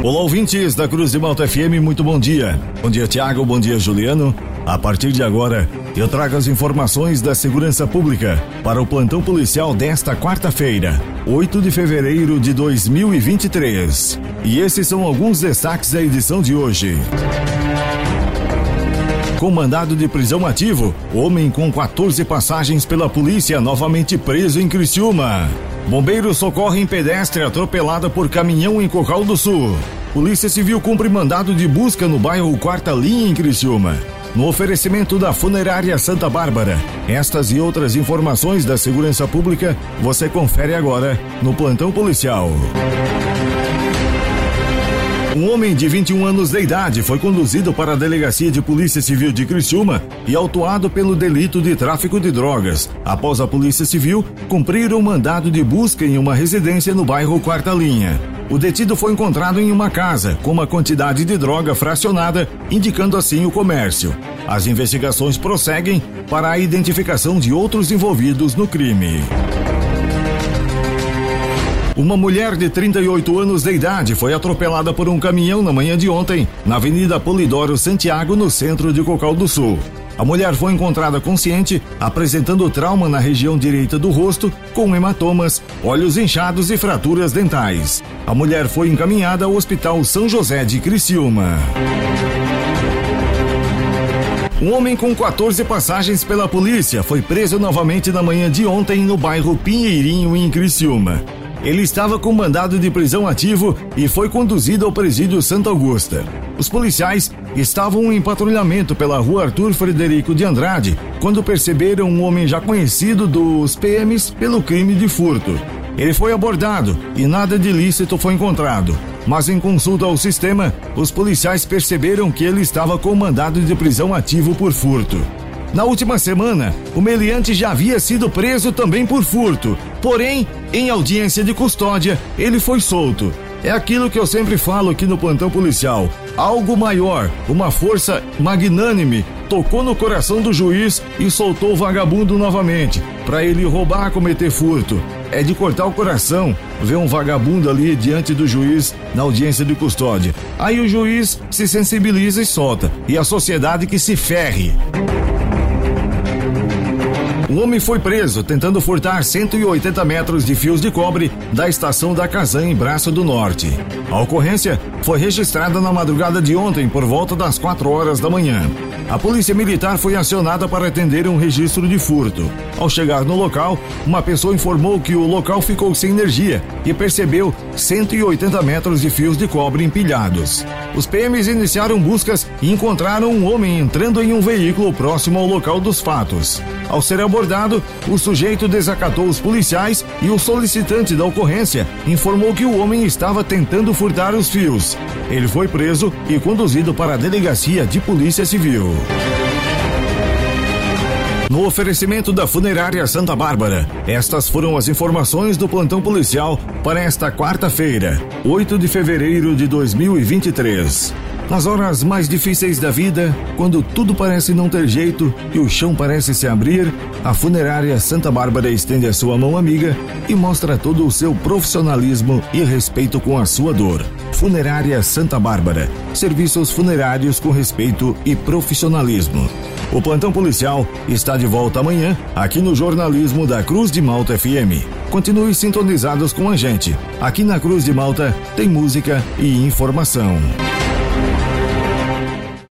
Olá, ouvintes da Cruz de Malta FM, muito bom dia. Bom dia, Tiago, bom dia, Juliano. A partir de agora, eu trago as informações da segurança pública para o plantão policial desta quarta-feira, 8 de fevereiro de 2023. E esses são alguns destaques da edição de hoje. Com mandado de prisão ativo, homem com 14 passagens pela polícia novamente preso em Criciúma. Bombeiros socorrem pedestre atropelada por caminhão em Cocal do Sul. Polícia Civil cumpre mandado de busca no bairro Quarta Linha, em Criciúma. No oferecimento da Funerária Santa Bárbara. Estas e outras informações da segurança pública você confere agora no Plantão Policial. Um homem de 21 anos de idade foi conduzido para a Delegacia de Polícia Civil de Criciúma e autuado pelo delito de tráfico de drogas, após a Polícia Civil cumprir um mandado de busca em uma residência no bairro Quarta Linha. O detido foi encontrado em uma casa com uma quantidade de droga fracionada, indicando assim o comércio. As investigações prosseguem para a identificação de outros envolvidos no crime. Uma mulher de 38 anos de idade foi atropelada por um caminhão na manhã de ontem, na Avenida Polidoro Santiago, no centro de Cocal do Sul. A mulher foi encontrada consciente, apresentando trauma na região direita do rosto, com hematomas, olhos inchados e fraturas dentais. A mulher foi encaminhada ao Hospital São José de Criciúma. Um homem com 14 passagens pela polícia foi preso novamente na manhã de ontem no bairro Pinheirinho, em Criciúma. Ele estava com mandado de prisão ativo e foi conduzido ao presídio Santa Augusta. Os policiais estavam em patrulhamento pela rua Arthur Frederico de Andrade quando perceberam um homem já conhecido dos PMs pelo crime de furto. Ele foi abordado e nada de ilícito foi encontrado. Mas em consulta ao sistema, os policiais perceberam que ele estava com mandado de prisão ativo por furto. Na última semana, o meliante já havia sido preso também por furto, porém, em audiência de custódia, ele foi solto. É aquilo que eu sempre falo aqui no plantão policial. Algo maior, uma força magnânime, tocou no coração do juiz e soltou o vagabundo novamente, para ele roubar, cometer furto. É de cortar o coração ver um vagabundo ali diante do juiz na audiência de custódia. Aí o juiz se sensibiliza e solta, e a sociedade que se ferre. Um homem foi preso tentando furtar 180 metros de fios de cobre da estação da Casan em Braço do Norte. A ocorrência foi registrada na madrugada de ontem por volta das 4 horas da manhã. A polícia militar foi acionada para atender um registro de furto. Ao chegar no local, uma pessoa informou que o local ficou sem energia e percebeu 180 metros de fios de cobre empilhados. Os PMs iniciaram buscas e encontraram um homem entrando em um veículo próximo ao local dos fatos. Ao ser abordado, o sujeito desacatou os policiais e o solicitante da ocorrência informou que o homem estava tentando furtar os fios. Ele foi preso e conduzido para a delegacia de polícia civil. No oferecimento da Funerária Santa Bárbara, estas foram as informações do plantão policial para esta quarta-feira, 8 de fevereiro de 2023. Nas horas mais difíceis da vida, quando tudo parece não ter jeito e o chão parece se abrir, a Funerária Santa Bárbara estende a sua mão amiga e mostra todo o seu profissionalismo e respeito com a sua dor. Funerária Santa Bárbara. Serviços funerários com respeito e profissionalismo. O plantão policial está de volta amanhã aqui no jornalismo da Cruz de Malta FM. Continue sintonizados com a gente. Aqui na Cruz de Malta tem música e informação.